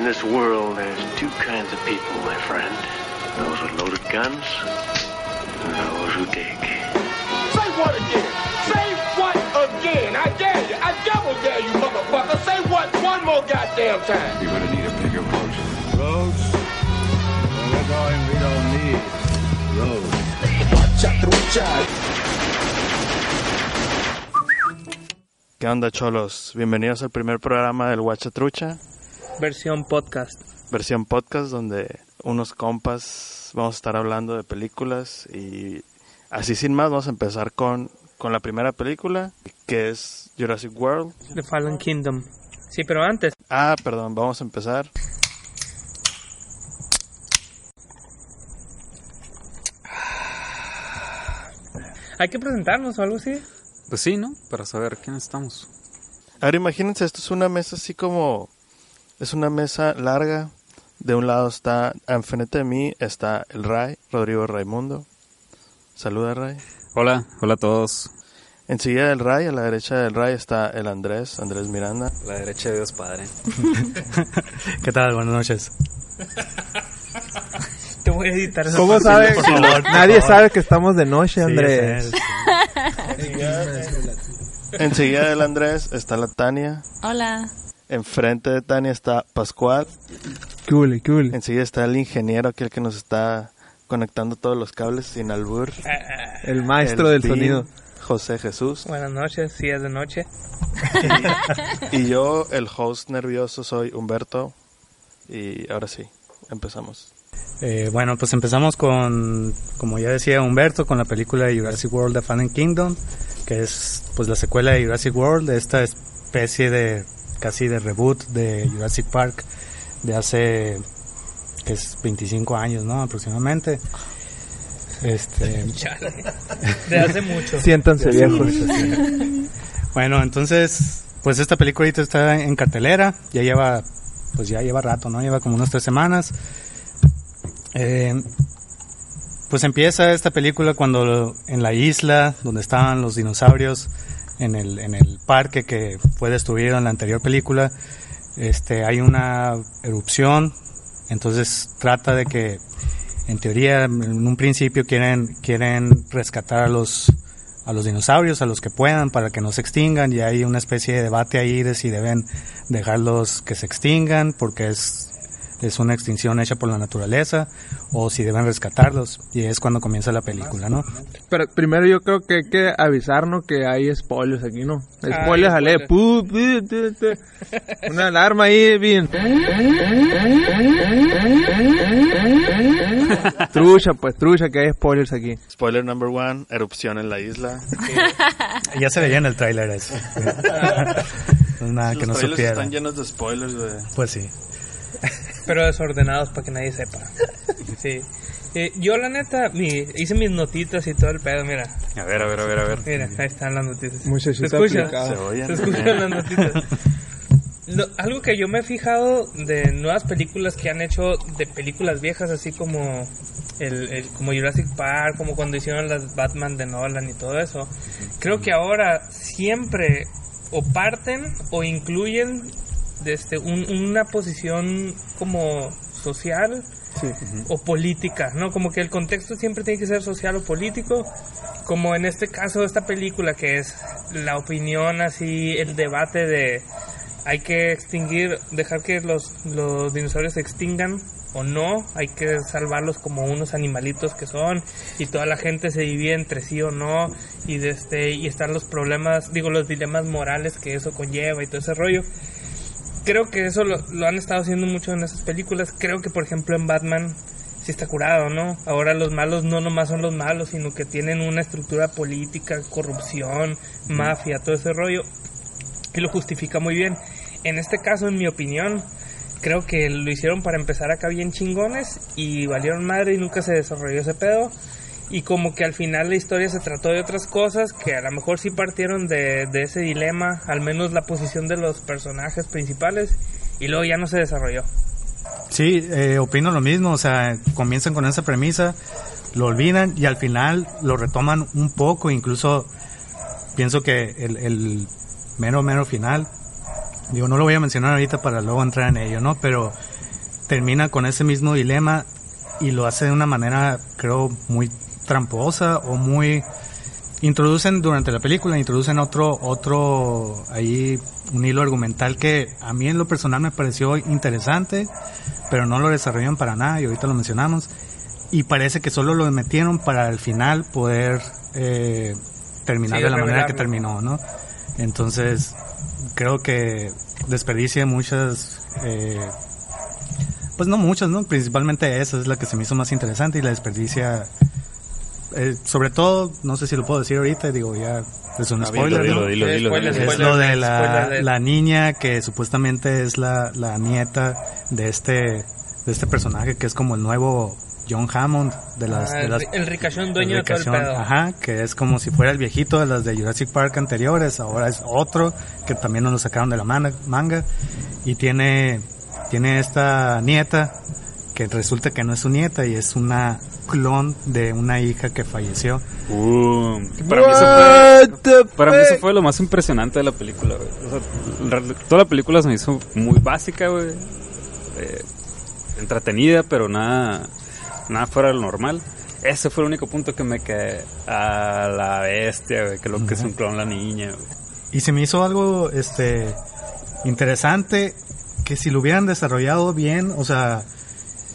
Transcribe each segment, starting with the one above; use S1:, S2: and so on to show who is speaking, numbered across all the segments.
S1: In this world, there's two kinds of people, my friend. Those with loaded guns and those who dig.
S2: Say what again? Say what again? I dare you. I double dare you, motherfucker. Say what one more goddamn time.
S3: You're gonna need a bigger boat. Roads? Well, we're going, we don't need roads.
S2: Chatrucha.
S4: ¿Qué onda, cholos? Bienvenidos al primer programa del Trucha,
S5: versión podcast.
S4: versión podcast, donde unos compas vamos a estar hablando de películas y así sin más vamos a empezar con, con la primera película, que es Jurassic World.
S5: The Fallen Kingdom. Sí, pero antes,
S4: Ah, perdón, vamos a empezar.
S5: hay que presentarnos o algo así.
S6: Pues sí, ¿no? Para saber quiénes estamos.
S4: Ahora imagínense, esto es una mesa así como... Es una mesa larga. De un lado está, enfrente de mí está el Ray, Rodrigo Raimundo. Saluda, Ray.
S6: Hola, hola a todos.
S4: Enseguida del Ray, a la derecha del Ray está el Andrés, Andrés Miranda.
S6: La derecha de Dios Padre.
S7: ¿Qué tal? Buenas noches.
S5: Te voy a editar esa
S8: ¿Cómo
S5: parte.
S8: sabe?
S7: por favor, por
S8: Nadie
S7: favor.
S8: sabe que estamos de noche,
S7: Sí,
S8: Andrés.
S7: sé.
S4: Enseguida del Andrés está la Tania.
S9: Hola.
S4: Enfrente de Tania está Pascual.
S8: Cool, cool.
S4: Enseguida está el ingeniero, aquel que nos está conectando todos los cables sin albur.
S8: El maestro
S4: El
S8: del
S4: Team
S8: sonido.
S4: José Jesús.
S5: Buenas noches, sí es de noche.
S4: Y yo, el host nervioso, soy Humberto. Y ahora sí, empezamos.
S7: Eh, bueno, pues empezamos con, como ya decía Humberto, con la película de Jurassic World The Fallen Kingdom, que es pues la secuela de Jurassic World, de esta especie de casi de reboot de Jurassic Park de hace que es 25 años, ¿no? aproximadamente. Este,
S5: Chale. De hace mucho.
S8: Siéntanse viejos.
S7: Bueno, entonces, pues esta película ahorita está en cartelera, ya lleva, pues ya lleva rato, ¿no? Lleva como unas tres semanas. Eh, pues empieza esta película cuando en la isla donde estaban los dinosaurios, en el, en el parque que fue destruido en la anterior película, este, hay una erupción, entonces trata de que, en teoría, en un principio quieren, quieren rescatar a los, a los dinosaurios, a los que puedan, para que no se extingan, y hay una especie de debate ahí de si deben dejarlos que se extingan, porque es, es una extinción hecha por la naturaleza, o si deben rescatarlos, y es cuando comienza la película, ¿no?
S8: Pero primero yo creo que hay que avisarnos que hay spoilers aquí, ¿no? Spoilers, ale. Una alarma ahí, bien. trucha, pues, trucha, que hay spoilers aquí.
S4: Spoiler number one, erupción en la isla.
S7: Ya se veía en el tráiler eso. Nada que no supiera.
S4: están llenos de spoilers, güey.
S7: Pues sí.
S5: Pero desordenados para que nadie sepa. Sí. Eh, yo la neta, mi, hice mis notitas y todo el pedo, mira.
S6: A ver, a ver, a ver, a ver.
S5: Mira, ahí están las noticias.
S8: Muchachita
S5: ¿Se escucha?
S8: aplicada.
S4: Se
S5: escuchan las notitas. Lo- algo que yo me he fijado de nuevas películas que han hecho de películas viejas, así como el, el- como Jurassic Park, como cuando hicieron las Batman de Nolan y todo eso. Creo que ahora siempre o parten o incluyen desde un- una posición como social o política, ¿no? Como que el contexto siempre tiene que ser social o político, como en este caso esta película que es la opinión así, el debate de hay que extinguir, dejar que los, los dinosaurios se extingan o no, hay que salvarlos como unos animalitos que son y toda la gente se divide entre sí o no y de este y están los problemas, digo los dilemas morales que eso conlleva y todo ese rollo creo que eso lo, lo han estado haciendo mucho en esas películas. Creo que, por ejemplo, en Batman sí está curado, ¿no? Ahora los malos no nomás son los malos, sino que tienen una estructura política, corrupción, mafia, todo ese rollo. y lo justifica muy bien. En este caso, en mi opinión, creo que lo hicieron para empezar acá bien chingones y valieron madre y nunca se desarrolló ese pedo. Y como que al final la historia se trató de otras cosas que a lo mejor sí partieron de, de ese dilema, al menos la posición de los personajes principales, y luego ya no se desarrolló.
S7: Sí, eh, opino lo mismo, o sea, comienzan con esa premisa, lo olvidan y al final lo retoman un poco, incluso pienso que el, el mero, mero final, digo, no lo voy a mencionar ahorita para luego entrar en ello, ¿no? Pero termina con ese mismo dilema y lo hace de una manera, creo, muy tramposa o muy introducen durante la película introducen otro otro ahí un hilo argumental que a mí en lo personal me pareció interesante pero no lo desarrollan para nada y ahorita lo mencionamos y parece que solo lo metieron para al final poder eh, terminar
S5: Sí,
S7: de la manera que terminó no entonces creo que desperdicia muchas eh, pues no muchas, ¿no? Principalmente esa es la que se me hizo más interesante y la desperdicia. Eh, sobre todo, no sé si lo puedo decir ahorita, digo, ya es un spoiler,
S6: dilo,
S7: ¿no?
S6: dilo, dilo, dilo.
S7: Es lo de
S5: alert,
S7: la, la niña que supuestamente es la, la nieta de este, de este personaje que es como el nuevo John Hammond de las,
S5: Ah,
S7: de
S5: el,
S7: las
S5: el ricachón dueño de todo el
S7: Ricachón,
S5: pedo.
S7: Ajá, que es como si fuera el viejito de las de Jurassic Park anteriores, ahora es otro que también nos lo sacaron de la manga, manga y tiene tiene esta nieta que resulta que no es su nieta y es una clon de una hija que falleció.
S6: Uh, para, mí eso fue, para mí eso fue lo más impresionante de la película, güey. O sea, en realidad, toda la película se me hizo muy básica, güey. Eh, entretenida, pero nada, nada fuera de lo normal. Ese fue el único punto que me quedé a la bestia, güey, que lo que es un clon la niña, güey.
S7: Y se me hizo algo este interesante que si lo hubieran desarrollado bien, o sea,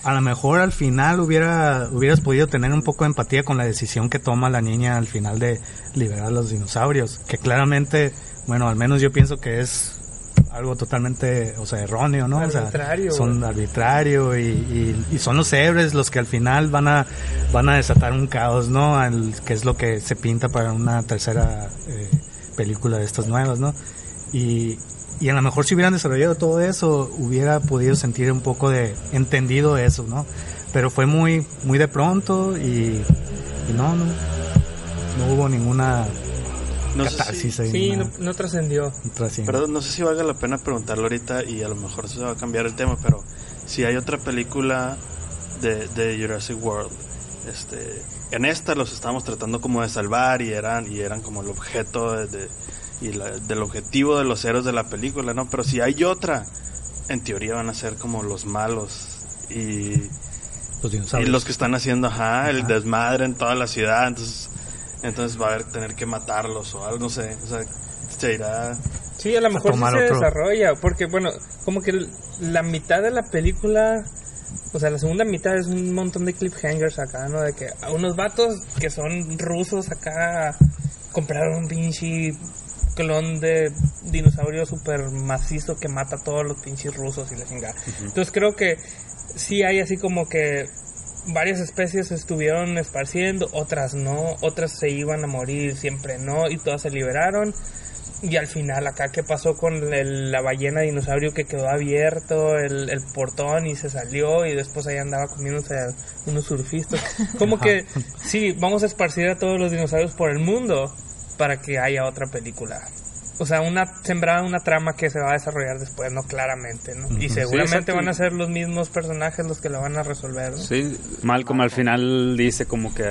S7: a lo mejor al final hubiera hubieras podido tener un poco de empatía con la decisión que toma la niña al final de liberar a los dinosaurios, que claramente, bueno, al menos yo pienso que es algo totalmente, o sea, erróneo, ¿no? O sea,
S5: Arbitrario,
S7: son arbitrario y, y- y son los héroes los que al final van a van a desatar un caos, ¿no? Al- que es lo que se pinta para una tercera eh, película de estas nuevas, ¿no? Y, y a lo mejor si hubieran desarrollado todo eso, hubiera podido sentir un poco de entendido eso, ¿no? Pero fue muy, muy de pronto y, y no, no, no hubo ninguna
S4: No sé
S7: catarsis
S4: si-
S7: ahí.
S5: Sí, no, no trascendió.
S4: Perdón, no sé si valga la pena preguntarlo ahorita y a lo mejor se va a cambiar el tema, pero si hay otra película de, de Jurassic World, este, en esta los estábamos tratando como de salvar y eran y eran como el objeto de, de- y la- del objetivo de los héroes de la película, ¿no? Pero si hay otra, en teoría van a ser como los malos y,
S7: los
S4: y
S7: dinosaurios.
S4: los que están haciendo, ajá, el desmadre en toda la ciudad, entonces entonces va a haber tener que matarlos o algo, no sé, o sea, se irá
S5: Sí, a lo mejor sí se
S7: otro.
S5: desarrolla, porque bueno, como que la mitad de la película, o sea, la segunda mitad es un montón de cliffhangers acá, ¿no? De que a unos vatos que son rusos acá compraron un pinche clon de dinosaurio super macizo que mata a todos los pinches rusos y la chingada. Entonces creo que sí hay así como que varias especies se estuvieron esparciendo, otras no, otras se iban a morir, siempre no, y todas se liberaron. Y al final acá, ¿qué pasó con el- la ballena dinosaurio que quedó abierto, el, el portón y se salió y después ahí andaba comiéndose a unos surfistas? Como que sí, vamos a esparcir a todos los dinosaurios por el mundo para que haya otra película. O sea, una sembrada una trama que se va a desarrollar después, no claramente, ¿no? Y seguramente van a ser los mismos personajes los que la van a resolver, ¿no?
S6: Sí, Malcolm al final dice como que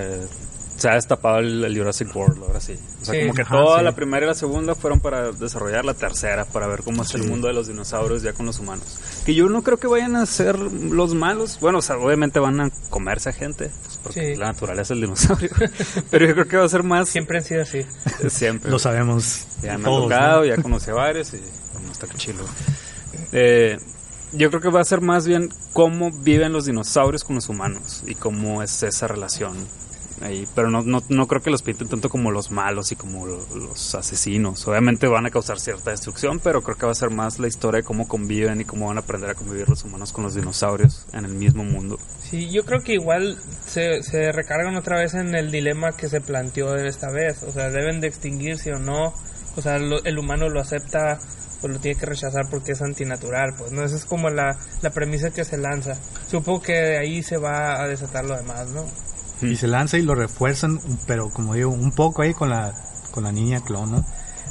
S6: se ha destapado el, el Jurassic World, ahora sí. O sea,
S5: Sí.
S6: como que
S7: Ajá,
S6: toda
S7: sí.
S6: la primera y la segunda fueron para desarrollar la tercera, para ver cómo es el mundo de los dinosaurios ya con los humanos. Que yo no creo que vayan a ser los malos. Bueno, o sea, obviamente van a comerse a gente, pues, porque
S5: Sí.
S6: la naturaleza del dinosaurio. Pero yo creo que va a ser más
S5: Siempre han sido así.
S6: siempre.
S7: Lo sabemos.
S6: Ya me ha tocado,
S7: ¿no?
S6: ya conocí a varios y bueno, está chilo. Eh, yo creo que va a ser más bien cómo viven los dinosaurios con los humanos y cómo es esa relación ahí. Pero no, no, no creo que los pinten tanto como los malos y como lo- los asesinos. Obviamente van a causar cierta destrucción, pero creo que va a ser más la historia de cómo conviven y cómo van a aprender a convivir los humanos con los dinosaurios en el mismo mundo.
S5: Sí, yo creo que igual se, se recargan otra vez en el dilema que se planteó esta vez. O sea, deben de extinguirse o no. O sea, lo- el humano lo acepta o lo tiene que rechazar porque es antinatural, pues, ¿no? Esa es como la, la premisa que se lanza. Supongo que de ahí se va a desatar lo demás, ¿no?
S7: Y se lanza y lo refuerzan, pero como digo, un poco ahí con la, con la niña clon, ¿no?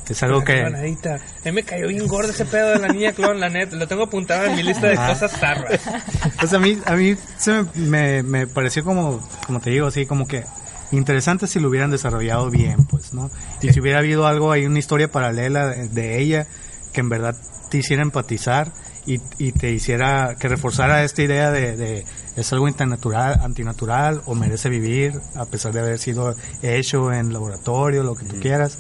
S7: Es algo
S5: La
S7: que...
S5: clonadita. A mí me cayó bien gordo ese pedo de la niña clon, la neta. Lo tengo apuntado en mi lista de cosas zarras.
S7: Pues a mí, a mí se me, me, me pareció como, como te digo, así como que interesante si lo hubieran desarrollado bien, pues, ¿no? Y si hubiera habido algo ahí, una historia paralela de ella que en verdad te hiciera empatizar y, y te hiciera, que reforzara esta idea de, de es algo antinatural, antinatural o merece vivir a pesar de haber sido hecho en laboratorio, lo que tú quieras.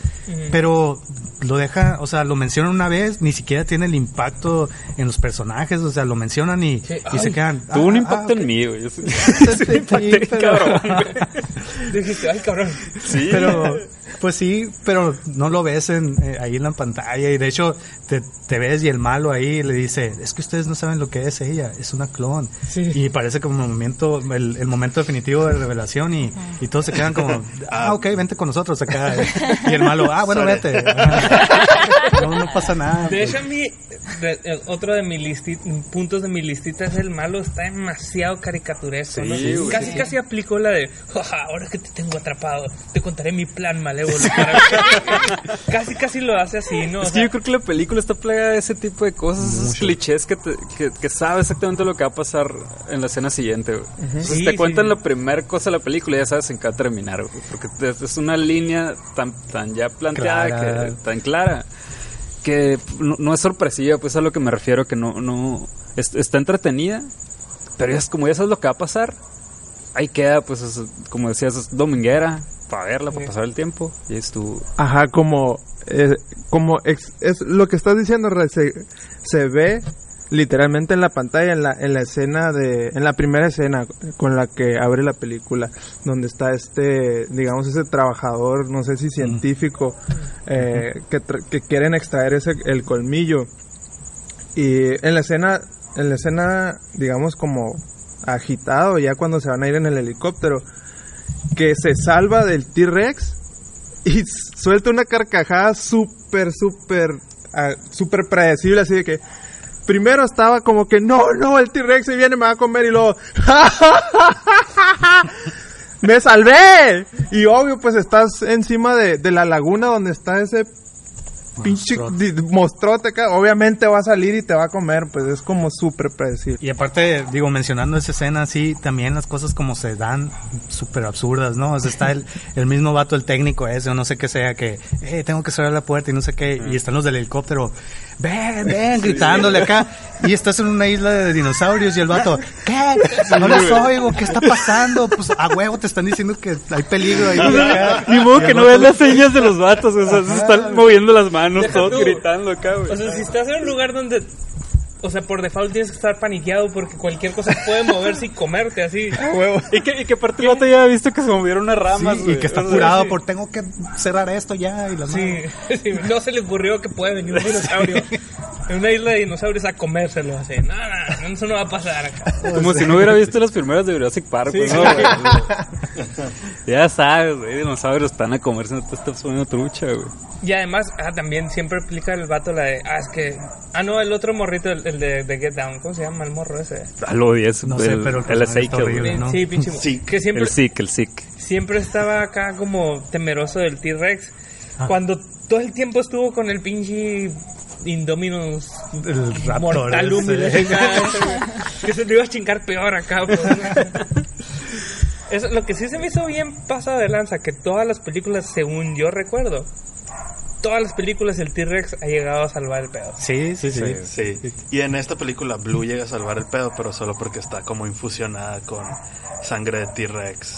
S7: Pero lo deja, o sea, lo mencionan una vez, ni siquiera tiene el impacto en los personajes, o sea, lo mencionan y,
S5: Sí,
S7: y se quedan.
S6: Tuvo un
S7: ah,
S6: impacto
S7: ah,
S6: en mí, güey.
S7: Sí, sí, pero-
S5: Dijiste, ay, cabrón.
S6: Sí.
S7: pero pues sí pero no lo ves en, eh, ahí en la pantalla y de hecho te, te ves y el malo ahí le dice es que ustedes no saben lo que es ella es una clon
S5: Sí.
S7: y parece como un momento el, el momento definitivo de revelación y, y todos se quedan como ah ok vente con nosotros acá y el malo ah bueno
S4: Sorry.
S7: vete no, no pasa nada
S5: De
S7: pues.
S5: hecho, a mí, de- eh, otro de mis listi- puntos de mi listita es el malo, está demasiado caricaturesco. ¿no?
S6: Sí, güey.
S5: casi, casi aplicó la de, "Jaja, ahora que te tengo atrapado, te contaré mi plan malévolo. para-". casi, casi lo hace así, ¿no? O
S6: Es que yo creo que la película está plagada de ese tipo de cosas, esos clichés que, te- que, que sabe exactamente lo que va a pasar en la escena siguiente. güey. Entonces
S5: Sí,
S6: te
S5: sí.
S6: cuentan la primera cosa de la película y ya sabes en qué va a terminar. güey, Porque es- una línea tan, tan ya planteada,
S7: Clara.
S6: que, tan clara, que no, no es sorpresiva, pues a lo que me refiero, que no, no es- está entretenida, pero ya es como ya sabes lo que va a pasar. Ahí queda, pues, es- como decías, es dominguera, para verla, para
S5: Sí.
S6: pasar el tiempo. Y estuvo.
S8: Ajá, como, eh, como ex- es lo que estás diciendo, se, se ve literalmente en la pantalla, en la, en la escena de, en la primera escena con la que abre la película, donde está este, digamos, ese trabajador, no sé si científico, eh, que, tra- que quieren extraer ese, el colmillo. Y en la escena, en la escena, digamos, como agitado, ya cuando se van a ir en el helicóptero, que se salva del T-Rex y suelta una carcajada súper, súper, ah, súper predecible, así de que primero estaba como que no, no, el T-Rex se viene, me va a comer y luego ¡Me salvé! Y obvio, pues estás encima de, de la laguna donde está ese pinche acá. Obviamente va a salir y te va a comer, pues es como súper predecible.
S7: Y aparte, digo, mencionando esa escena, sí, también las cosas como se dan súper absurdas, ¿no? O sea, está el, el mismo vato, el técnico ese, o no sé qué sea, que, eh, tengo que cerrar la puerta y no sé qué, y están los del helicóptero, ven, ven, gritándole acá, y estás en una isla de dinosaurios y el vato, ¿qué? No los oigo, ¿qué está pasando? Pues a huevo te están diciendo que hay peligro ahí.
S6: Ni modo
S7: Y
S6: que no veas las señas de los vatos, o sea, se están moviendo las manos, todos gritando acá, güey.
S5: O sea, si estás en un lugar donde, o sea, por default tienes que estar paniqueado porque cualquier cosa puede moverse y comerte así.
S6: y, que, y que aparte el vato ya ha visto que se movieron unas ramas,
S7: Sí, y que está
S6: O sea,
S7: curado
S5: sí.
S7: por tengo que cerrar esto ya y la
S5: Sí, no se le ocurrió que puede venir un dinosaurio en una isla de dinosaurios a comérselo así. No, no, eso no va a pasar acá.
S6: Como si no hubiera visto las primeras de Jurassic Park,
S5: Sí.
S6: pues, ¿no, güey? ya sabes, güey, dinosaurios están a comerse, no te estás poniendo trucha, güey.
S5: Y además, ah, también siempre explica el vato la de, ah, es que, ah, no, el otro morrito, el, el de, de Get Down, ¿cómo se llama el morro ese?
S6: Ah, lo odié, ese,
S7: No sé,
S6: el,
S7: pero el
S6: el Ezekiel.
S7: ¿no?
S5: Sí, pinche.
S4: Sí.
S5: Que siempre,
S6: El Sick, el Sick.
S5: siempre estaba acá como temeroso del T-Rex. Cuando todo el tiempo estuvo con el pinche Indominus
S7: El raptor
S5: mortal
S7: ese.
S5: húmedo que se lo iba a chingar peor acá. pues. Eso, lo que sí se me hizo bien pasado de lanza, que todas las películas, según yo recuerdo, todas las películas el T-Rex ha llegado a salvar el pedo.
S7: Sí, sí, sí.
S4: Sí. Y en esta película Blue llega a salvar el pedo, pero solo porque está como infusionada con sangre de T-Rex.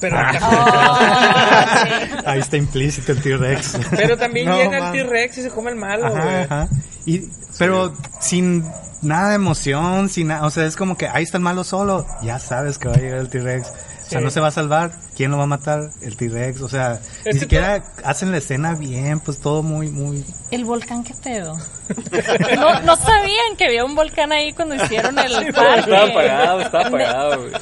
S5: Pero,
S7: Ahí está implícito el T-Rex.
S5: pero también
S7: No,
S5: llega el. T-Rex y se come el malo,
S7: Ajá,
S5: güey.
S7: ajá. Y, pero sin nada de emoción, sin nada, o sea, es como que ahí está el malo solo, ya sabes que va a llegar el T-Rex. O sea,
S5: Sí.
S7: no se va a salvar, ¿quién lo va a matar? El T-Rex, o sea,
S5: Es
S7: ni siquiera hacen la escena bien, pues todo muy, muy...
S9: El volcán, ¿qué pedo? No, no sabían que había un volcán ahí cuando hicieron el parque.
S6: Estaba apagado, estaba apagado, güey.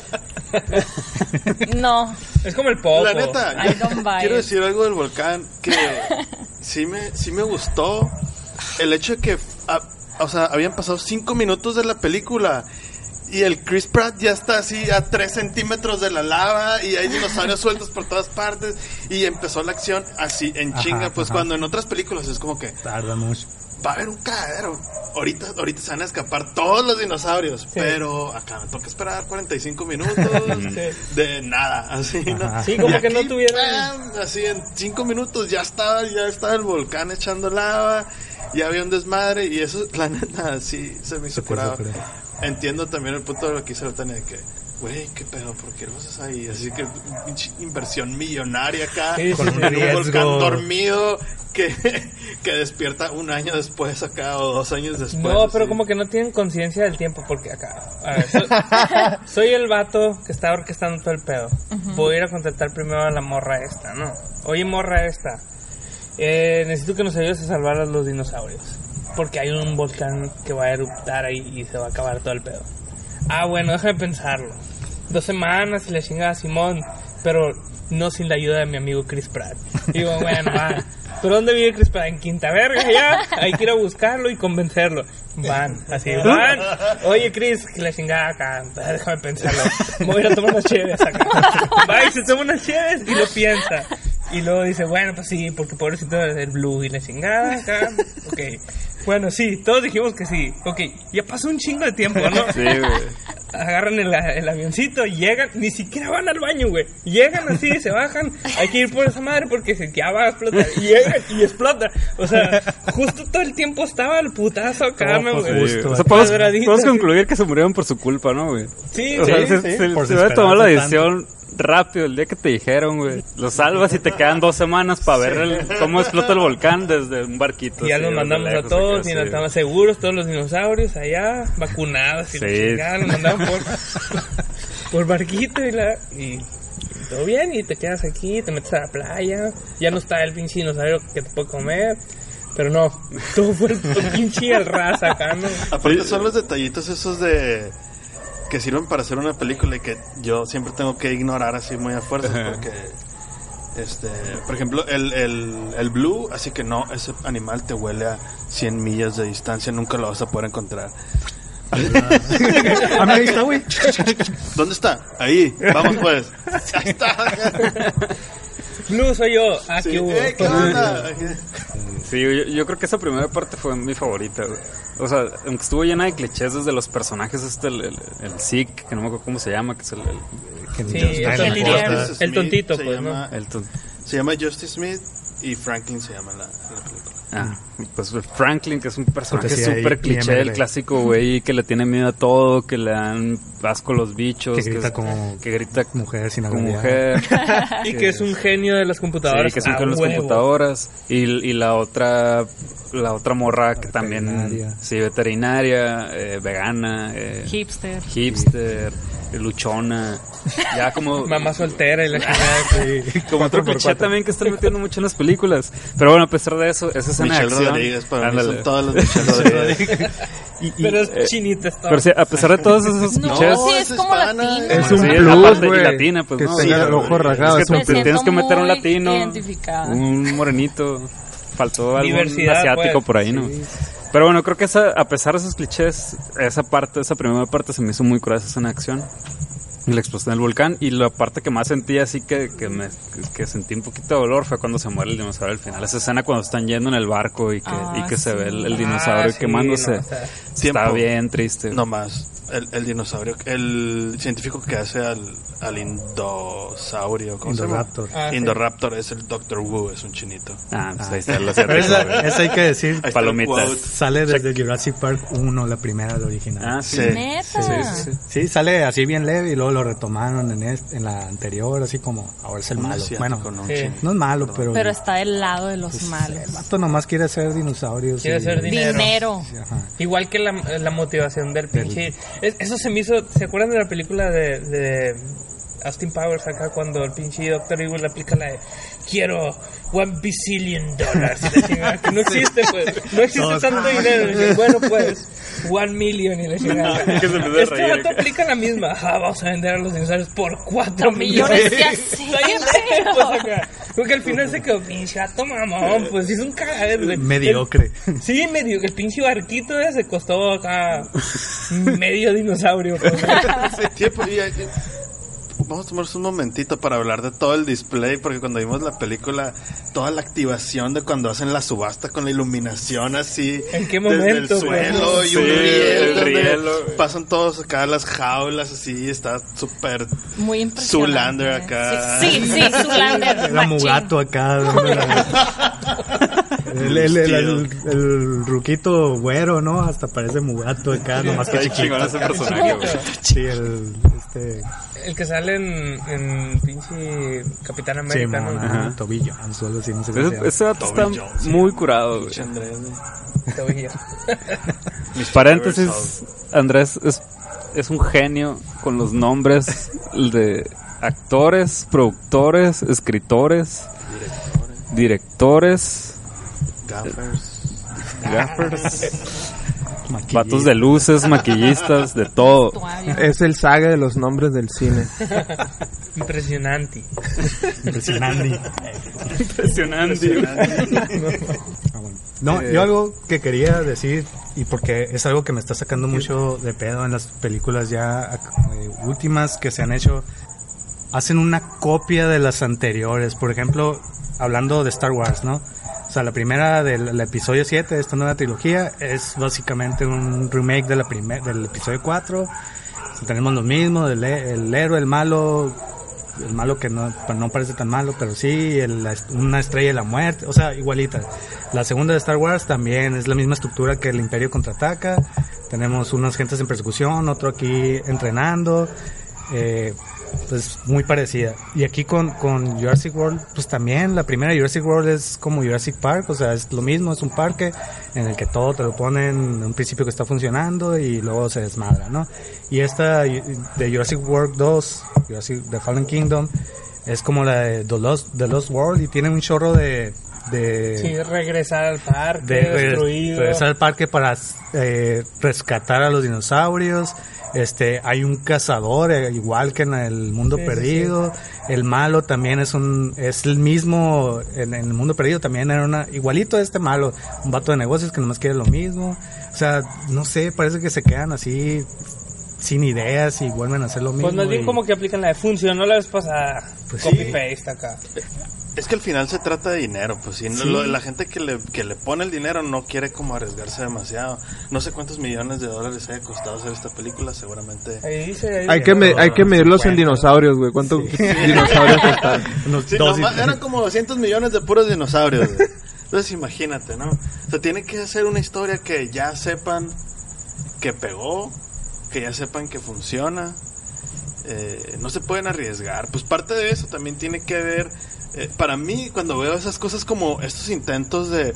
S9: No,
S5: Es como el popo.
S4: La neta,
S9: I don't buy
S4: quiero
S9: it.
S4: decir algo del volcán que sí me, sí me gustó el hecho de que, ah, o sea, habían pasado cinco minutos de la película y el Chris Pratt ya está así a tres centímetros de la lava y hay dinosaurios sueltos por todas partes y empezó la acción así en
S7: Ajá,
S4: chinga, pues
S7: ajá.
S4: cuando en otras películas es como que
S7: Tarda mucho.
S4: va a haber un cagadero. Ahorita, ahorita se van a escapar todos los dinosaurios, pero acá me toca esperar 45 minutos de nada, así, ¿no?
S5: Sí, como
S4: Y
S5: que no
S4: ¡pam! Así en 5 minutos ya estaba, ya estaba el volcán echando lava, ya había un desmadre y eso, la neta, sí, se me hizo curado. Entiendo también el punto de lo que hizo Tania de que, güey, qué pedo, ¿por qué lo haces ahí? Así que pinche inversión millonaria acá,
S5: Sí,
S4: con
S5: sí.
S4: un volcán dormido que, que despierta un año después acá o dos años después.
S5: No, pero
S4: así.
S5: como que no tienen conciencia del tiempo, porque acá. A ver, soy, soy el vato que está orquestando todo el pedo. Voy a ir a contactar primero a la morra esta, ¿no? Oye, morra esta. Eh, necesito que nos ayudes a salvar a los dinosaurios. Porque hay un volcán que va a eruptar ahí y se va a acabar todo el pedo. Ah, bueno, déjame pensarlo. Dos semanas y le chinga a Simón, pero no sin la ayuda de mi amigo Chris Pratt. Digo, bueno, va. ¿Pero dónde vive Chris Pratt? En Quinta Verga, ya. Hay que ir a buscarlo y convencerlo. Van, así, van. Oye, Chris, que la chingada acá. Déjame pensarlo. Voy a ir a tomar unas chéves acá. Va y se toma unas chéves y lo piensa. Y luego dice, bueno, pues sí, porque pobrecito el blue y la chingada acá. Ok. Bueno, sí, todos dijimos que sí. Ok, ya pasó un chingo de tiempo, ¿no?
S6: Sí, güey.
S5: agarran el, el avioncito, llegan, ni siquiera van al baño, güey. Llegan así, se bajan, hay que ir por esa madre porque se ya va a explotar. Y llegan y explota. O sea, justo todo el tiempo estaba el putazo acá, güey.
S7: gusto.
S6: O sea, podemos,
S5: sí.
S6: concluir que se murieron por su culpa, ¿no, güey?
S5: Sí,
S6: O sea,
S5: sí,
S6: se,
S5: sí.
S6: se, se hubiera tomado la decisión rápido el día que te dijeron, güey. Lo salvas y te quedan dos semanas para ver el- cómo explota el volcán desde un barquito.
S5: Y ya los mandamos a todos, nos estaban seguros, todos los dinosaurios allá, vacunados y
S6: Sí.
S5: los mandaban por, por barquito y la... Y, y todo bien, y te quedas aquí, te metes a la playa, ya no está el pinche dinosaurio que te puede comer, pero no, todo fue el pinche al ras acá, ¿no?
S4: Aparte son los detallitos esos de que sirven para hacer una película y que yo siempre tengo que ignorar así muy a fuerzas
S6: Ajá.
S4: porque este, por ejemplo, el, el, el blue, así que no, ese animal te huele a 100 millas de distancia, nunca lo vas a poder encontrar.
S7: Mira, ahí está, güey.
S4: ¿Dónde está? Ahí, vamos pues. Ahí está.
S5: Blue soy yo, ah,
S4: Sí.
S5: ¿qué hubo?
S4: Eh, ¿qué onda?
S6: Sí, yo, yo creo que esa primera parte fue mi favorita. O sea, aunque estuvo llena de clichés desde los personajes, este, el, el, el Zeke, que no me acuerdo cómo se llama, que es el... el,
S7: Que
S5: Sí, el
S7: no
S5: tontito,
S4: se
S5: pues,
S4: llama,
S6: el
S4: Se llama Justice Smith y Franklin se llama la, la película.
S6: Ah, pues Franklin, que es un personaje
S7: sí,
S6: súper cliché, el clásico güey que le tiene miedo a todo, que le dan asco a los bichos,
S7: Que grita
S6: es-
S7: como
S6: que grita
S7: mujer sin
S6: como
S7: habilidad.
S6: mujer,
S5: Y que es un genio de las computadoras.
S6: sí, que son
S5: a
S6: con las
S5: huevo.
S6: computadoras y, y la otra la otra morra que también sí veterinaria, eh, vegana, eh,
S9: Hipster.
S6: hipster, luchona, ya como
S5: Mamá soltera y la chingada.
S6: como otro cliché también que están metiendo mucho en las películas. Pero bueno, a pesar de eso, esa escena de
S4: Michelle
S6: acción.
S4: Rodríguez, para mí
S6: Ándale.
S4: son todas las Michelle Rodríguez.
S7: Y, y-
S5: Pero es
S6: eh,
S5: chinita esta.
S6: Pero sí, a pesar de todos esos
S9: No,
S6: clichés,
S9: sí,
S4: es
S9: es como
S4: hispana.
S9: latino.
S8: Es
S6: Sí,
S8: un
S6: la
S8: plus,
S6: parte
S8: güey.
S6: latina, pues,
S8: que
S6: no,
S8: tenga
S4: sí,
S8: el ojo
S4: güey.
S8: rasgado.
S6: Es
S8: es
S6: que
S8: un
S9: Me
S6: te-
S8: plus.
S6: tienes que meter un latino, un morenito, faltó algún
S5: Diversidad,
S6: asiático
S5: pues.
S6: por ahí, ¿no? Pero bueno, creo que esa, a pesar de esos clichés, esa parte, esa primera parte se me hizo muy curada esa escena de acción. Y la explosión del volcán. Y la parte que más sentí así que, que, me, que, sentí un poquito de dolor fue cuando se muere el dinosaurio al final. Esa escena cuando están yendo en el barco y que,
S9: Ah,
S6: y que se
S9: sí.
S6: ve el, el dinosaurio
S5: Ah, sí,
S6: quemándose.
S5: no, o sea,
S6: Está
S4: Tiempo.
S6: bien triste.
S4: No más. El, el dinosaurio, el científico que hace al, al indosaurio, ¿cómo se llama?
S7: Indoraptor.
S5: Ah, sí.
S4: Indoraptor es el Doctor Wu, es un chinito.
S6: Ah, pues ahí está el
S7: Pero
S6: asiático,
S7: esa,
S6: güey.
S7: esa hay que decir,
S4: está
S6: Palomitas.
S7: sale desde Jurassic Park 1, la primera, la original.
S6: Ah, sí.
S4: Sí.
S6: Sí, sí, sí.
S7: Sí, sale así bien leve y luego lo retomaron en, este- en la anterior, así como ahora es el
S4: Un
S7: malo.
S4: asiático,
S7: Bueno,
S4: no
S7: es malo, pero,
S9: Pero está del lado de los
S7: pues,
S9: malos.
S7: el vato nomás quiere ser dinosaurios.
S5: Quiere ser dinero. Igual que la, la motivación del pinche. es- eso se me hizo. ¿Se acuerdan de la película de. de Austin Powers acá cuando el pinche Doctor Evil le aplica la de quiero one bazillion dollars. Que no existe, pues. No existe tanto dinero. Dice, bueno, pues, one million y la chingada.
S6: Que se empezó a
S5: Este
S6: reír
S5: vato
S6: acá.
S5: aplica la misma. Ajá, vamos a vender a los dinosaurios por cuatro millones. acá. Porque al final se quedó pinche gato mamón, pues es un cagadero. güey.
S7: Mediocre.
S5: El- sí, medio, el pinche barquito ese costó acá medio dinosaurio. pues.
S4: Sí, pues, Vamos a tomarnos un momentito para hablar de todo el display, porque cuando vimos la película, toda la activación de cuando hacen la subasta con la iluminación así.
S5: ¿En qué
S4: Desde
S5: momento,
S4: el suelo y un riel.
S6: el rielo.
S4: Pasan todos acá las jaulas así, está súper
S9: Muy impresionante.
S4: Zoolander acá.
S9: Sí, sí, sí Zoolander.
S7: Era
S9: machín.
S7: Mugato acá. El, el, el, el- el ruquito güero, ¿no? Hasta parece Mugato acá, nomás que chiquito.
S6: chingón ese personaje, güey.
S7: Sí, el, este,
S5: El que sale en, en pinche Capitán
S7: sí,
S5: América, ¿no?
S7: ajá, Tobillo, no sé
S6: Ese, ese está muy curado, güey.
S4: Pinche Andrés, güey.
S5: Tobillo.
S4: Mis
S6: Paréntesis, Andrés es, es un genio con los nombres de actores, productores, escritores, directores,
S4: Gaffers.
S6: gaffers,
S7: Maquillista.
S6: Vatos de luces, maquillistas, de todo.
S8: Es el saga de los nombres del cine.
S5: Impresionante.
S7: Impresionante.
S6: Impresionante.
S7: Ah, bueno. No,
S6: Eh,
S7: yo algo que quería decir, y porque es algo que me está sacando mucho de pedo en las películas ya eh, últimas que se han hecho, hacen una copia de las anteriores. Por ejemplo, hablando de Star Wars, ¿no? O sea, la primera del el episodio 7 de esta nueva trilogía es básicamente un remake de la primer, del episodio 4. O sea, tenemos lo mismo, el, el héroe, el malo, el malo que no, pues no parece tan malo, pero sí, el- una estrella de la muerte, o sea, igualita. La segunda de Star Wars también es la misma estructura que el Imperio contraataca. Tenemos unos gentes en persecución, otro aquí entrenando. Eh, pues muy parecida. Y aquí con, con Jurassic World, pues también la primera Jurassic World es como Jurassic Park, o sea, es lo mismo, es un parque en el que todo te lo ponen en un principio que está funcionando y luego se desmadra, ¿no? Y esta de Jurassic World 2, Jurassic The Fallen Kingdom, es como la de The Lost, The Lost World y tiene un chorro de... de
S5: Sí, regresar al parque,
S7: de
S5: destruido.
S7: regresar al parque para eh, rescatar a los dinosaurios. Este, hay un cazador eh, igual que en el mundo
S5: Sí, sí,
S7: perdido. El malo también es un es el mismo en, en el mundo perdido también era una igualito a este malo, un vato de negocios que nomás quiere lo mismo. O sea, no sé, parece que se quedan así sin ideas y vuelven a hacer lo mismo.
S5: Pues más bien
S7: y-
S5: como que aplican la de funcionó la vez pasada.
S7: Pues
S5: Copy paste acá.
S4: Es que al final se trata de dinero, pues sí, no- lo- la gente que le, que le pone el dinero no quiere como arriesgarse demasiado. No sé cuántos millones de dólares haya costado hacer esta película, seguramente.
S5: Ahí dice. ahí
S8: Hay que, me- hay que medirlos en
S7: 50.
S8: dinosaurios, güey. ¿Cuántos dinosaurios costaron?
S7: unos
S4: Sí,
S7: dos y-
S4: nomás eran como 200 millones de puros dinosaurios. güey. Entonces imagínate, ¿no? O sea, tiene que hacer una historia que ya sepan que pegó, que ya sepan que funciona. Eh, no se pueden arriesgar. Pues parte de eso también tiene que ver, eh, para mí, cuando veo esas cosas como estos intentos de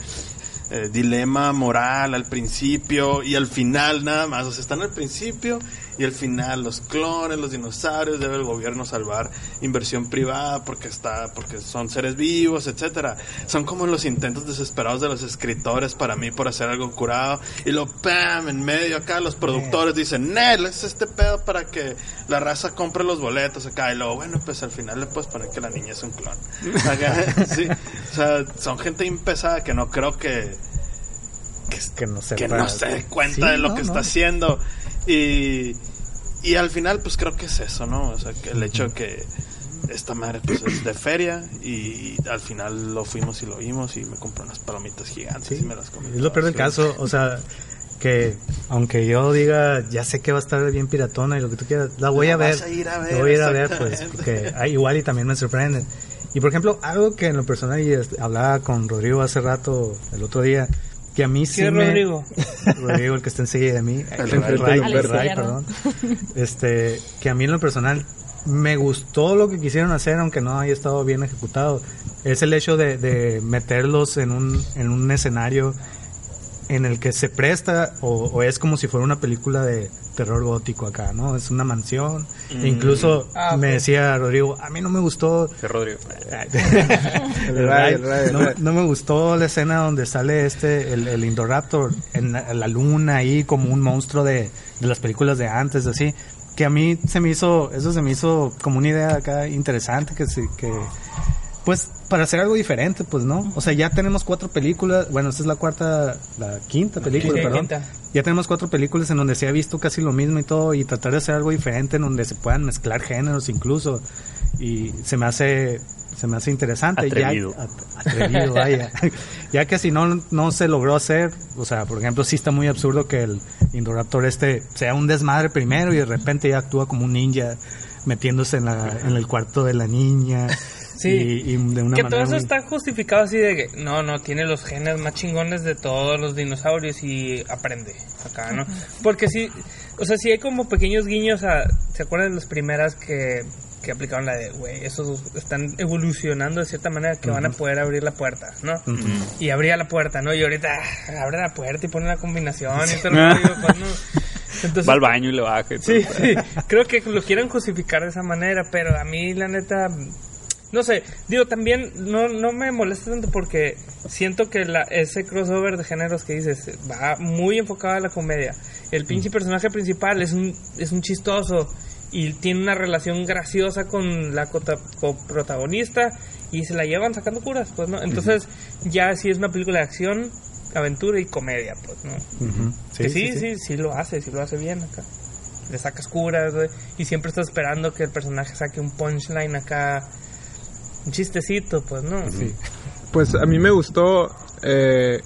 S4: eh, dilema moral al principio y al final nada más, o sea, están al principio y al final los clones, los dinosaurios, debe el gobierno salvar inversión privada porque está porque son seres vivos, etcétera. Son como los intentos desesperados de los escritores para mí por hacer algo curado y lo pam en medio acá los productores dicen, "Nel, es este pedo para que la raza compre los boletos acá." Y luego, bueno, pues al final le puedes poner que la niña es un clon. Acá, sí. O sea, son gente impesada que no creo que
S7: que no sepa.
S4: que no se dé cuenta
S7: Sí,
S4: de lo
S7: no,
S4: que
S7: no.
S4: está haciendo. Y, y al final, pues creo que es eso, ¿no? O sea, que el hecho que esta madre pues es de feria y, al final lo fuimos y lo vimos y me compré unas palomitas gigantes
S7: Sí,
S4: y me las comí.
S7: Es lo peor del caso, o sea, que aunque yo diga, ya sé que va a estar bien piratona y lo que tú quieras, la voy a ver.
S4: a ir a ver,
S7: La voy a ir a ver, pues, porque ah, igual y también me sorprende. Y por ejemplo, algo que en lo personal, y este, hablaba con Rodrigo hace rato, el otro día, que a mí sí
S5: ¿Quién es
S7: me...
S5: Rodrigo?
S7: Rodrigo, el que está enseguida de mí.
S4: El
S7: El
S4: Ray.
S7: Ray, perdón. Este, que a mí en lo personal me gustó lo que quisieron hacer, aunque no haya estado bien ejecutado. Es el hecho de, de meterlos en un, en un escenario en el que se presta o, o es como si fuera una película de terror gótico acá, ¿no? Es una mansión.
S4: Mm.
S7: E incluso
S5: Ah,
S7: me
S5: ok.
S7: decía Rodrigo, a mí no me gustó
S6: Que Rodrigo.
S7: el
S8: Ray,
S7: Ray,
S8: el Ray, el
S7: no,
S8: Ray.
S7: no me gustó la escena donde sale este, el, el Indoraptor en la, en la luna ahí como un monstruo de, de las películas de antes, así. Que a mí se me hizo, eso se me hizo como una idea acá interesante que se, que, pues, para hacer algo diferente, pues, ¿no? O sea, ya tenemos cuatro películas, bueno, esta es la cuarta, la quinta película,
S5: Sí,
S7: perdón.
S5: quinta.
S7: Ya tenemos cuatro películas en donde se ha visto casi lo mismo y todo, y tratar de hacer algo diferente en donde se puedan mezclar géneros incluso. Y se me hace, se me hace interesante. Ya-
S6: Atrevido.
S7: at- atrevido, vaya. ya que si no, no se logró hacer, o sea, por ejemplo, sí está muy absurdo que el Indoraptor este sea un desmadre primero y de repente ya actúa como un ninja metiéndose en, la, en el cuarto de la niña.
S5: Sí.
S7: Y, y de una
S5: Que todo
S7: manera
S5: eso
S7: muy-
S5: está justificado así de que no, no, tiene los genes más chingones de todos los dinosaurios y aprende acá, ¿no? Porque sí, o sea, sí hay como pequeños guiños a, ¿se acuerdan de las primeras que, que aplicaron la de, güey, esos están evolucionando de cierta manera que van a poder abrir la puerta, ¿no? Y abría la puerta, ¿no? Y ahorita ah, abre la puerta y pone la combinación y todo el rollo, pues, ¿no? Entonces,
S6: Va al baño y le baja. y
S5: Sí,
S6: todo.
S5: sí, creo que lo quieren justificar de esa manera, pero a mí la neta, no sé, digo, también no, no me molesta tanto porque siento que la, ese crossover de géneros que dices va muy enfocado a la comedia. El pinche personaje principal es un, es un chistoso y tiene una relación graciosa con la coprotagonista y se la llevan sacando curas, pues, ¿no? Entonces, ya sí es una película de acción, aventura y comedia, pues, ¿no?
S7: Ujú.
S5: que sí, sí, sí, lo hace, sí lo hace bien acá. Le sacas curas, y siempre estás esperando que el personaje saque un punchline acá, un chistecito, pues, ¿no?
S8: Pues a mí me gustó, eh,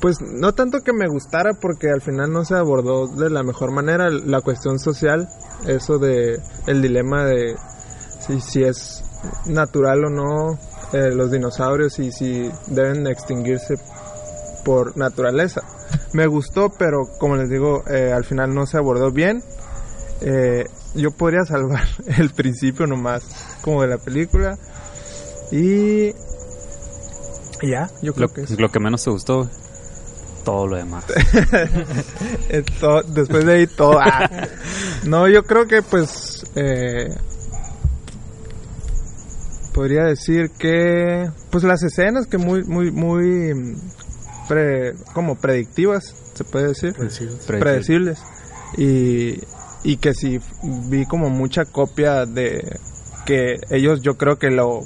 S8: pues no tanto que me gustara porque al final no se abordó de la mejor manera la cuestión social, eso de el dilema de si, si es natural o no eh, los dinosaurios y si deben extinguirse por naturaleza. Me gustó, pero como les digo, eh, al final no se abordó bien. Eh, yo podría salvar el principio nomás como de la película y ya, yo creo
S6: Lo,
S8: que es.
S6: lo que menos te gustó, güey. todo lo demás.
S8: Después de ahí todo. ah. No, yo creo que pues eh, podría decir que pues las escenas que muy muy muy mm, pre- como predictivas se puede decir predecibles y y que sí vi como mucha copia de que ellos yo creo que lo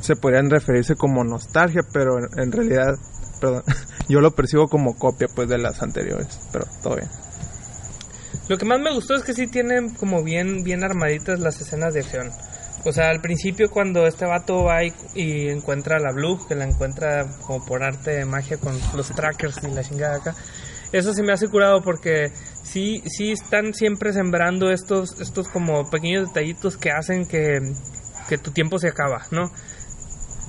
S8: se podrían referirse como nostalgia pero en, realidad perdón yo lo percibo como copia pues de las anteriores pero todo bien
S5: Lo que más me gustó es que sí tienen como bien, bien armaditas las escenas de acción. O sea, al principio cuando este vato va y, encuentra a la Blue, que la encuentra como por arte de magia con los trackers y la chingada acá. Eso sí me hace curado porque sí, sí están siempre sembrando estos, estos como pequeños detallitos que hacen que, que tu tiempo se acaba, ¿no?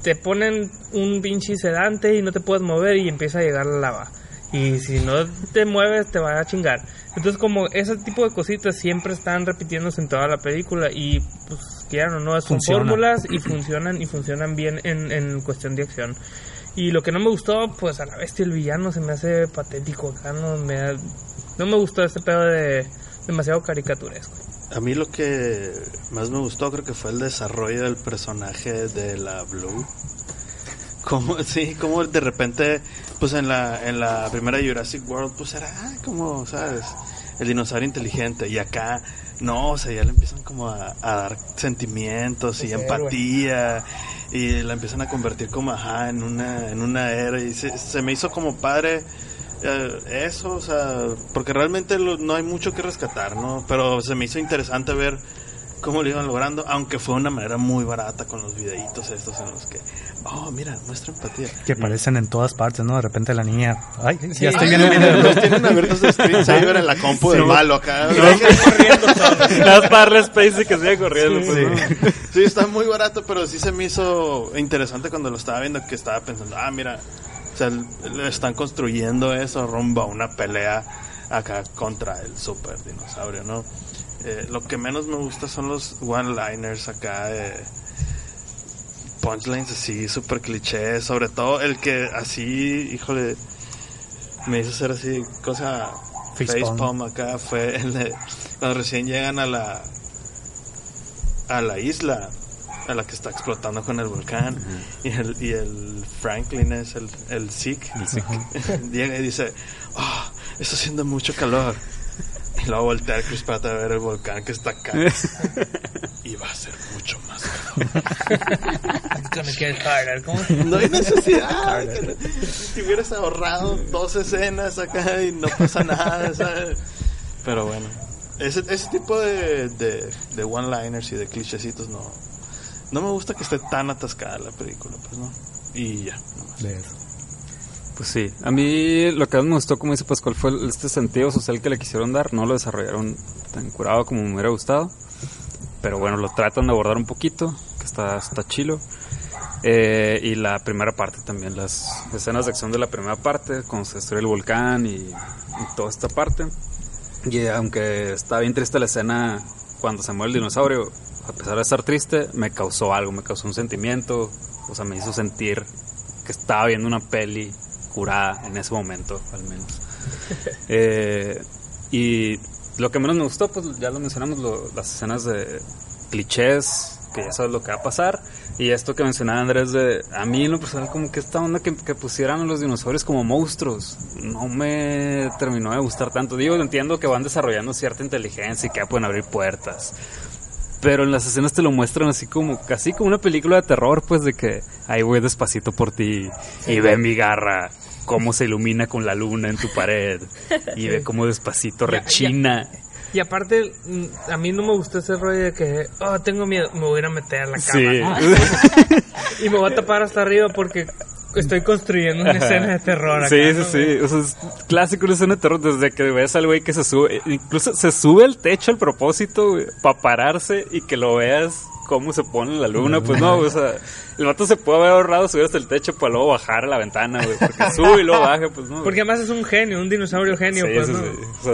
S5: te ponen un pinche sedante y no te puedes mover y empieza a llegar la lava. Y si no te mueves te va a chingar. Entonces como ese tipo de cositas siempre están repitiéndose en toda la película y pues quieran o no, son
S7: Funciona.
S5: fórmulas y funcionan y funcionan bien en, en cuestión de acción. Y lo que no me gustó, pues a la bestia el villano se me hace patético acá, no me, no me gustó este pedo de demasiado caricaturesco.
S4: A mí lo que más me gustó creo que fue el desarrollo del personaje de la Blue. Como, sí, como de repente, pues en la, en la primera Jurassic World, pues era ah, como, ¿sabes? El dinosaurio inteligente. Y acá, no, o sea, ya le empiezan como a, a dar sentimientos y empatía. Y la empiezan a convertir como, ajá, en una, en una era. Y se, se me hizo como padre eh, eso, o sea, porque realmente lo- no hay mucho que rescatar, ¿no? Pero se me hizo interesante ver cómo lo iban logrando, aunque fue de una manera muy barata con los videitos estos en los que, oh, mira, muestra empatía.
S7: Que aparecen en todas partes, ¿no? De repente la niña. Ay,
S5: Sí.
S7: ya estoy
S5: Ay,
S7: viendo.
S4: Los tienen abiertos de screensaver en la compu del malo acá.
S6: Nada más para darle space y que siga corriendo. pues, ¿no?
S4: Sí, está muy barato, pero sí se me hizo interesante cuando lo estaba viendo, que estaba pensando, ah, mira, o sea, le están construyendo eso rumbo a una pelea acá contra el super dinosaurio, ¿no? Eh, lo que menos me gusta son los one-liners acá de punchlines así, super clichés, sobre todo el que así, híjole, me hizo hacer así, cosa
S7: Facepalm.
S4: acá, fue el cuando recién llegan a la a la isla a la que está explotando con el volcán y, el, y el Franklin es el, el Sikh, llega y dice, "Ah, está haciendo mucho calor. Y luego voltea a Chris Pratt a ver el volcán que está acá. y va a ser mucho más
S5: It's gonna get harder. ¿Cómo?
S4: No hay necesidad. Te hubieras ahorrado dos escenas acá y no pasa nada, ¿sabes? Pero bueno, ese, ese tipo de, de, de one-liners y de clichecitos no, no me gusta que esté tan atascada la película, pues no. Y ya, nomás.
S6: Pues sí, a mí lo que más me gustó, como dice Pascual, fue este sentido social que le quisieron dar. No lo desarrollaron tan curado como me hubiera gustado. Pero bueno, lo tratan de abordar un poquito, que está, está chilo. Eh, y la primera parte también, las escenas de acción de la primera parte, cuando se destruye el volcán y, y toda esta parte. Y eh, aunque está bien triste la escena cuando se muere el dinosaurio, a pesar de estar triste, me causó algo, me causó un sentimiento, o sea, me hizo sentir que estaba viendo una peli curada en ese momento, al menos. Eh, y lo que menos me gustó, pues ya lo mencionamos, las escenas de clichés, que ya sabes lo que va a pasar. Y esto que mencionaba Andrés, de a mí en lo personal, como que esta onda que, que pusieran a los dinosaurios como monstruos, no me terminó de gustar tanto. Digo, entiendo que van desarrollando cierta inteligencia y que pueden abrir puertas. Pero en las escenas te lo muestran así como, casi como una película de terror, pues de que ahí voy despacito por ti y ve mi garra, cómo se ilumina con la luna en tu pared y ve cómo despacito
S5: Ya, ya.
S6: rechina.
S5: Y aparte, mm, a mí no me gustó ese rollo de que, oh, tengo miedo, me voy a ir a meter a la
S6: Sí.
S5: cama. Y me voy a tapar hasta arriba porque estoy construyendo una escena de terror acá.
S6: Sí, sí,
S5: ¿no?
S6: sí. O sea, es clásico una escena de terror desde que ves al güey que se sube. Incluso se sube al techo al propósito para pararse y que lo veas cómo se pone la luna. Pues no, o sea, el vato se puede haber ahorrado subir hasta el techo para luego bajar a la ventana, güey. Porque sube y luego baja, pues no.
S5: Porque además es un genio, un dinosaurio genio,
S6: Sí,
S5: pues,
S6: sí,
S5: ¿no?
S6: sí. O sea,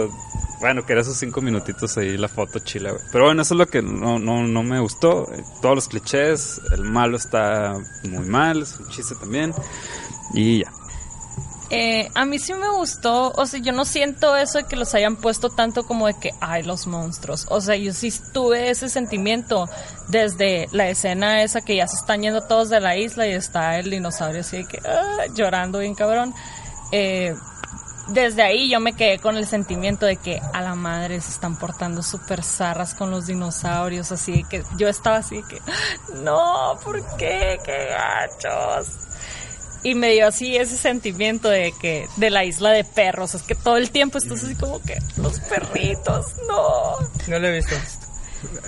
S6: bueno, que era esos cinco minutitos ahí la foto chila, güey. Pero bueno, eso es lo que no, no, no me gustó. Eh, Todos los clichés, el malo está muy mal, es un chiste también. Y ya.
S9: Eh, a mí sí me gustó, o sea, yo no siento eso de que los hayan puesto tanto como de que, ay, los monstruos. O sea, yo sí tuve ese sentimiento desde la escena esa que ya se están yendo todos de la isla y está el dinosaurio así de que, ah, llorando bien cabrón. Eh, desde ahí yo me quedé con el sentimiento de que a la madre se están portando súper zarras con los dinosaurios, así de que yo estaba así de que, no, ¿por qué? ¡Qué gachos! Y me dio así ese sentimiento de que, de la isla de perros, es que todo el tiempo estás así como que, los perritos, no.
S5: No lo he visto.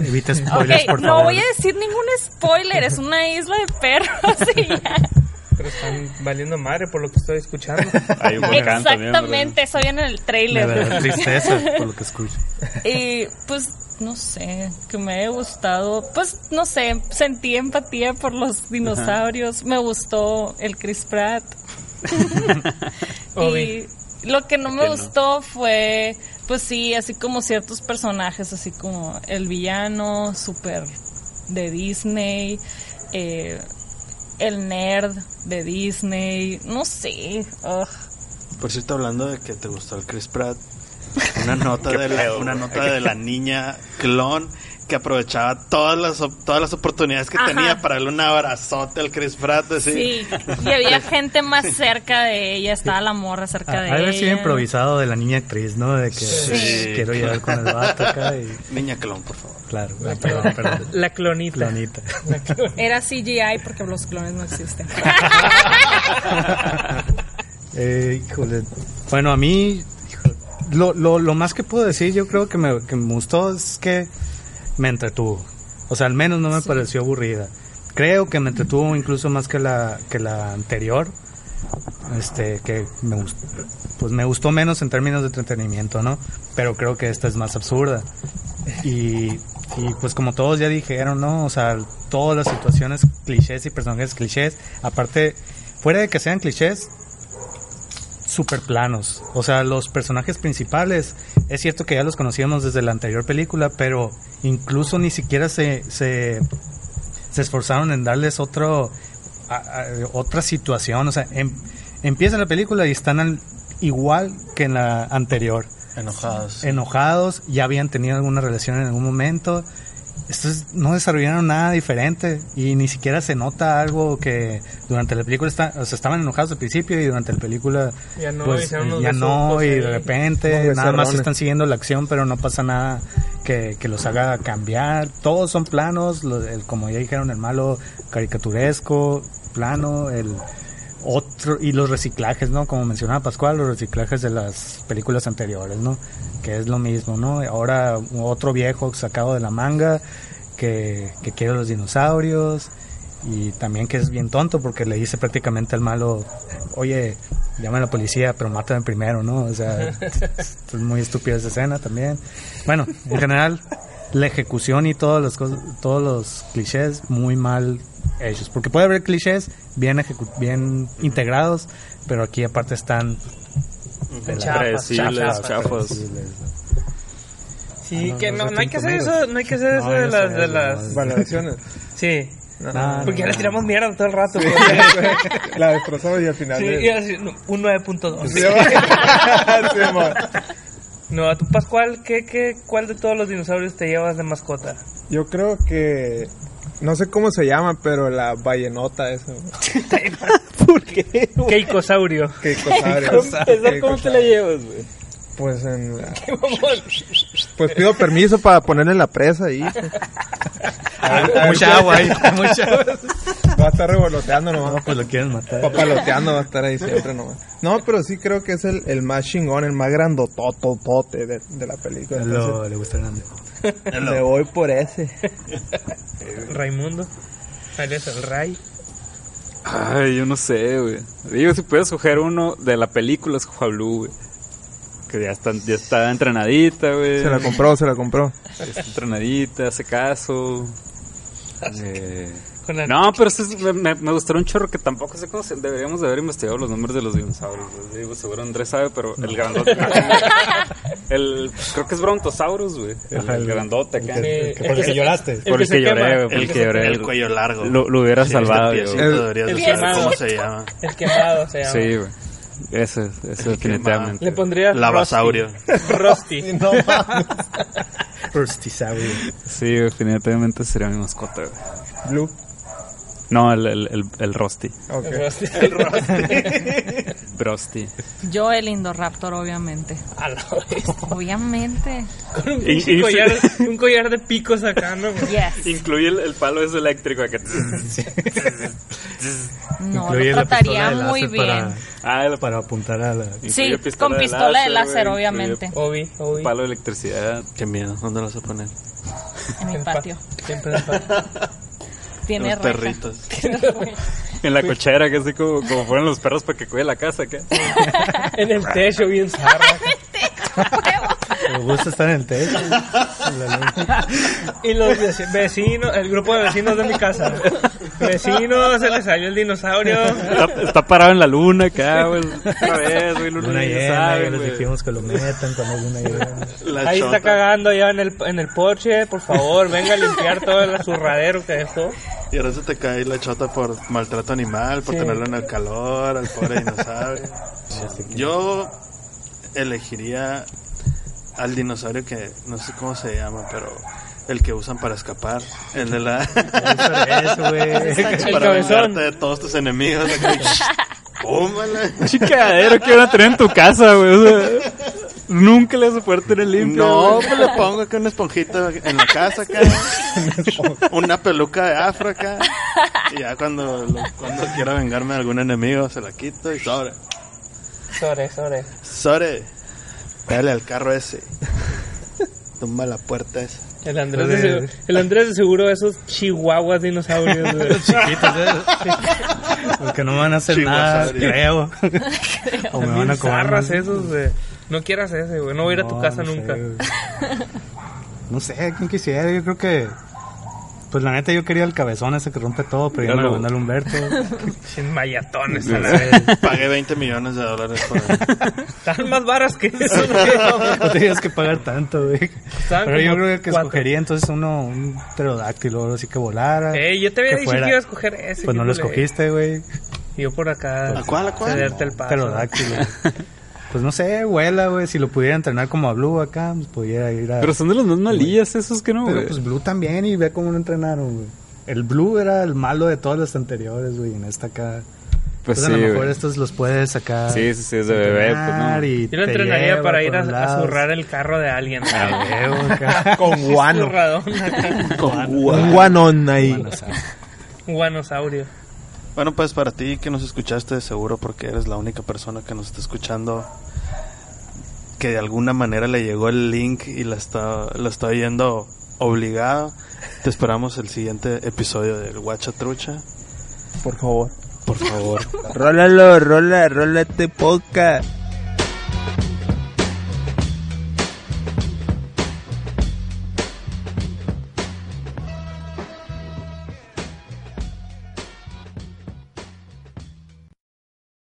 S7: Evita spoilers, por
S9: no
S7: favor.
S9: voy a decir ningún spoiler, es una isla de perros y ya.
S5: Pero están valiendo madre por lo que estoy escuchando.
S6: Hay un volcán también,
S9: Exactamente, eso viene en el
S7: Me
S9: trailer.
S7: da tristeza por lo que escucho.
S9: Y pues no sé, que me haya gustado, pues no sé, sentí empatía por los dinosaurios, me gustó el Chris Pratt. y lo que no me
S6: Que no.
S9: gustó fue, pues sí, así como ciertos personajes, así como el villano súper de Disney, eh, el nerd de Disney, no sé. ugh.
S4: Por cierto, hablando de que te gustó el Chris Pratt, una nota de la, una nota de la niña clon que aprovechaba todas las op- todas las oportunidades que
S9: Ajá.
S4: tenía para darle un abrazote al Chris Pratt, así.
S9: Sí, y había gente más cerca de ella, estaba la morra cerca
S7: Ha
S9: de ella.
S7: sido improvisado de la niña actriz, ¿no? De que
S4: Sí.
S7: quiero llegar con el vato acá y...
S4: Niña clon, por favor.
S7: Claro, ah, perdón, perdón.
S5: La clonita.
S7: Planita.
S9: Era CGI porque los clones no existen.
S7: Eh, híjole. Bueno, a mí, lo, lo, lo más que puedo decir, yo creo que me, que me gustó es que me entretuvo. O sea, al menos no me pareció aburrida. Creo que me entretuvo incluso más que la, que la anterior. Este, que me gustó, pues me gustó menos en términos de entretenimiento, ¿no? Pero creo que esta es más absurda. Y, y pues como todos ya dijeron, ¿no? O sea, todas las situaciones clichés y personajes clichés, aparte, fuera de que sean clichés, super planos. O sea, los personajes principales, es cierto que ya los conocíamos desde la anterior película, pero incluso ni siquiera se, se, se esforzaron en darles otro, a- a- otra situación. O sea, em- empieza la película y están al- igual que en la anterior.
S4: Enojados.
S7: Enojados, ya habían tenido alguna relación en algún momento. Estos no desarrollaron nada diferente y ni siquiera se nota algo que durante la película está, o sea, estaban enojados al principio y durante la película
S5: Ya no,
S7: pues, ya no y de repente nada más están siguiendo la acción pero no pasa nada que, que los haga cambiar. Todos son planos, lo- el- como ya dijeron, el malo caricaturesco, plano, el otro y los reciclajes, ¿no? Como mencionaba Pascual, los reciclajes de las películas anteriores, ¿no? Que es lo mismo, ¿no? Ahora otro viejo sacado de la manga que, que quiere los dinosaurios y también que es bien tonto porque le dice prácticamente al malo, oye, llama a la policía, pero mátame primero, ¿no? O sea, es muy estúpida esa escena también. Bueno, en general, la ejecución y todos los, cos- todos los clichés muy mal hechos. Porque puede haber clichés bien, ejecu- bien integrados, pero aquí aparte están
S5: Chafas, chafas. Sí,
S7: Ah,
S5: que
S7: no,
S5: hay que hacer eso, no hay que hacer eso de las, de las.
S8: Valoraciones.
S5: sí,
S7: No,
S5: porque ya
S7: no,
S5: le tiramos mierda todo el rato.
S8: La destrozamos y al final.
S5: sí, y así, no, un 9.2.
S8: Sí.
S5: No, tú Pascual, ¿qué, qué, ¿cuál de todos los dinosaurios te llevas de mascota?
S8: Yo creo que. No sé cómo se llama, pero la ballenota esa.
S6: ¿Por qué?
S5: Keikosaurio.
S6: ¿Esa ¿Cómo te la llevas, güey?
S8: Pues en la- Pues pido permiso para ponerle la presa ahí.
S7: Mucha agua ahí, mucha agua.
S8: Va a estar revoloteando nomás.
S7: No, pues lo quieren matar.
S8: Papaloteando va a estar ahí siempre nomás. No, pero sí creo que es el, el más chingón, el más grandotototote de, de la película.
S7: Lo-
S8: Entonces,
S7: le gusta grande.
S8: me voy por ese.
S5: Raimundo. Alias el Ray.
S6: Ay, yo no sé, güey. Digo, si puedes escoger uno de la película, escoja Blue, güey. Que ya está, ya está entrenadita, güey.
S8: Se la compró, se la compró.
S6: Está entrenadita, hace caso. Eh, No, pero es- me, me, gustaría un chorro que tampoco sé cómo se, deberíamos de haber investigado los nombres de los dinosaurios. güey. Digo, seguro Andrés sabe, pero el grandote. el, creo que es Brontosaurus, güey. El,
S7: Ajá,
S6: el
S7: el-
S6: grandote acá.
S7: el que- que- por el que lloraste.
S6: Por el que lloré, güey, por
S5: el
S6: el
S5: que
S6: lloré.
S4: El cuello largo.
S6: Lo, lo hubiera
S4: Sí,
S6: salvado,
S4: este
S8: El-
S4: deberías
S5: el
S4: de saber
S5: quemado.
S4: cómo se llama.
S5: El quemado se llama.
S6: Sí, güey. Ese, ese definitivamente.
S5: Le pondría
S4: Lavasaurio.
S5: Rusty.
S8: No mames.
S7: Rustisaurio.
S6: Sí, definitivamente sería mi mascota, güey.
S8: Blue.
S6: No, el, el, el, el Rusty.
S8: Ok.
S5: Rusty.
S6: Rusty.
S9: Yo el Indoraptor, obviamente.
S5: A la vez.
S9: Obviamente.
S5: Con un,
S6: Y- y-
S5: collar, un collar de picos acá, ¿no?
S9: Yes.
S6: Incluye el, el palo ese eléctrico que...
S9: No,
S7: Incluye
S9: lo trataría
S7: de
S9: muy
S7: láser
S9: bien.
S7: Para,
S6: ah, el
S7: para apuntar a la...
S9: Sí,
S6: pistola
S9: con
S6: de
S9: pistola de láser,
S6: güey,
S9: obviamente.
S5: Obi, Obi.
S6: Palo de electricidad.
S4: Qué miedo. ¿Dónde lo vas a poner?
S9: En mi patio.
S5: Siempre en pa-
S9: Tiene
S4: Los
S9: reja.
S4: perritos.
S6: En la cochera, que así como, como fueron los perros para que cuide la casa. acá.
S5: En el techo, bien zarra.
S7: Me gusta estar en el techo.
S5: Y los veci- vecinos, el grupo de vecinos de mi casa. Vecinos, se les salió el dinosaurio.
S6: Está, está parado en la luna acá, güey. Otra vez, güey. Luna,
S7: Luna
S6: llena, sabe,
S7: y les dijimos que lo metan luna llena.
S4: La
S5: Ahí
S4: chota.
S5: está cagando ya en el, en el porche. Por favor, venga a limpiar todo el zurradero que dejó.
S4: Y ahora se te cae la chota por maltrato animal, por
S5: Sí.
S4: tenerlo en el calor, al pobre dinosaurio. Yo elegiría al dinosaurio que no sé cómo se llama, pero el que usan para escapar. El de la.
S7: Eso, güey.
S5: El
S4: para vengarte de todos tus enemigos. ¡Púmala!
S6: Chicadero que van a tener en tu casa, güey. O sea, nunca le vas a poder tener limpio.
S4: No, pues le pongo acá una esponjita en la casa acá. una peluca de afro acá. Y ya cuando, lo- cuando quiera vengarme de algún enemigo se la quito y sobre.
S5: Sobre, sobre.
S4: Sobre, dale al carro ese. Tumba la puerta esa.
S5: El Andrés, de seguro, el Andrés de seguro esos chihuahuas dinosaurios. güey.
S7: Chiquitos, ¿eh? Porque no van a hacer nada, creo. o me van a más.
S5: esos, güey. No quieras ese, güey. No voy a ir a tu casa
S7: no
S5: nunca.
S7: No sé, ¿quién quisiera? Yo creo que... Pues la neta yo quería el cabezón ese que rompe todo, pero ya me lo el Humberto.
S5: Sin mayatones a la vez.
S4: Pagué 20 millones de dólares por él.
S5: Están más varas que eso, ¿no?
S7: no tenías que pagar tanto, güey. Pero yo creo que
S5: cuatro.
S7: escogería entonces uno, un pterodáctilo, algo así que volara.
S5: Ey, yo te había dicho
S7: fuera.
S5: que iba a escoger ese.
S7: Pues no lo escogiste, güey.
S5: Yo por acá.
S4: ¿A cuál, a cuál?
S5: Cederte el paso.
S7: Pterodáctilo. Pues no sé, vuela, güey. Si lo pudiera entrenar como a Blue acá, pues pudiera ir a.
S6: Pero son de los más malillas esos que no,
S7: Pero
S6: güey.
S7: pues Blue también, y ve cómo lo entrenaron, güey. El Blue era el malo de todos los anteriores, güey. En esta acá.
S6: Pues
S7: Pues
S6: sí,
S7: a lo mejor estos los puedes sacar.
S6: Sí, sí, sí, es de bebé, pues, no.
S7: y
S5: Yo lo entrenaría para ir a, zurrar el carro de alguien.
S7: A huevo, acá.
S8: Con guano.
S5: Zurradón.
S8: Un guanón ahí.
S5: Guanosaurio.
S4: Bueno, pues para ti que nos escuchaste, de seguro porque eres la única persona que nos está escuchando, que de alguna manera le llegó el link y la está, lo está oyendo obligado. Te esperamos el siguiente episodio del Guacha Trucha.
S8: Por favor.
S4: Por favor.
S8: Rólalo, rola, rola este podcast.